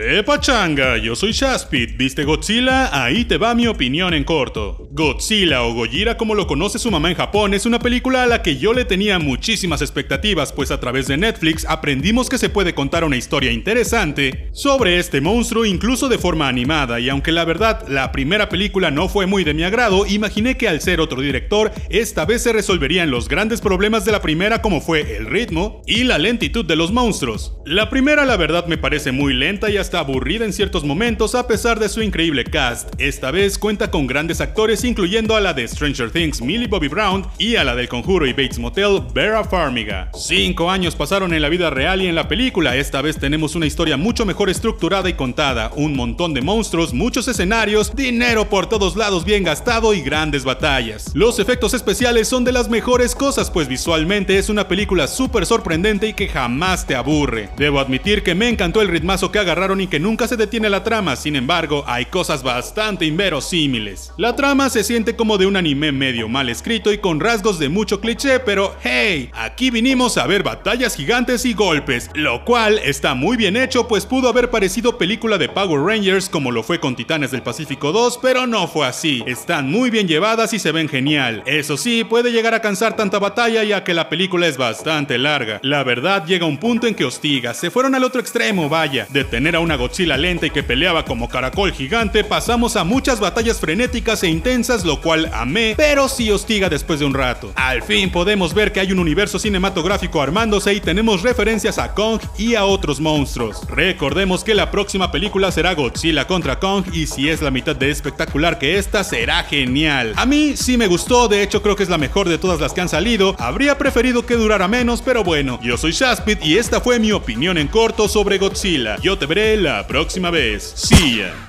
¡Qué pachanga! Yo soy Shaspit. ¿Viste Godzilla? Ahí te va mi opinión en corto. Godzilla o Gojira como lo conoce su mamá en Japón es una película a la que yo le tenía muchísimas expectativas pues a través de Netflix aprendimos que se puede contar una historia interesante sobre este monstruo incluso de forma animada y aunque la verdad la primera película no fue muy de mi agrado, imaginé que al ser otro director esta vez se resolverían los grandes problemas de la primera como fue el ritmo y la lentitud de los monstruos. La primera la verdad me parece muy lenta y hasta aburrida en ciertos momentos a pesar de su increíble cast. Esta vez cuenta con grandes actores incluyendo a la de Stranger Things Millie Bobby Brown y a la del Conjuro y Bates Motel Vera Farmiga. Cinco años pasaron en la vida real y en la película, esta vez tenemos una historia mucho mejor estructurada y contada, un montón de monstruos, muchos escenarios, dinero por todos lados bien gastado y grandes batallas. Los efectos especiales son de las mejores cosas pues visualmente es una película súper sorprendente y que jamás te aburre. Debo admitir que me encantó el ritmazo que agarraron y que nunca se detiene la trama, sin embargo hay cosas bastante inverosímiles. La trama se siente como de un anime medio mal escrito y con rasgos de mucho cliché, pero hey, aquí vinimos a ver batallas gigantes y golpes, lo cual está muy bien hecho pues pudo haber parecido película de Power Rangers como lo fue con Titanes del Pacífico 2, pero no fue así. Están muy bien llevadas y se ven genial. Eso sí, puede llegar a cansar tanta batalla ya que la película es bastante larga. La verdad llega un punto en que hostiga, se fueron al otro extremo, vaya. De tener a una Godzilla lenta y que peleaba como caracol gigante, pasamos a muchas batallas frenéticas e intensas, lo cual amé, pero sí hostiga después de un rato. Al fin podemos ver que hay un universo cinematográfico armándose y tenemos referencias a Kong y a otros monstruos. Recordemos que la próxima película será Godzilla contra Kong y si es la mitad de espectacular que esta, será genial. A mí sí me gustó, de hecho creo que es la mejor de todas las que han salido. Habría preferido que durara menos, pero bueno. Yo soy Shaspit y esta fue mi opinión en corto sobre Godzilla. Yo te veré la próxima vez. See ya.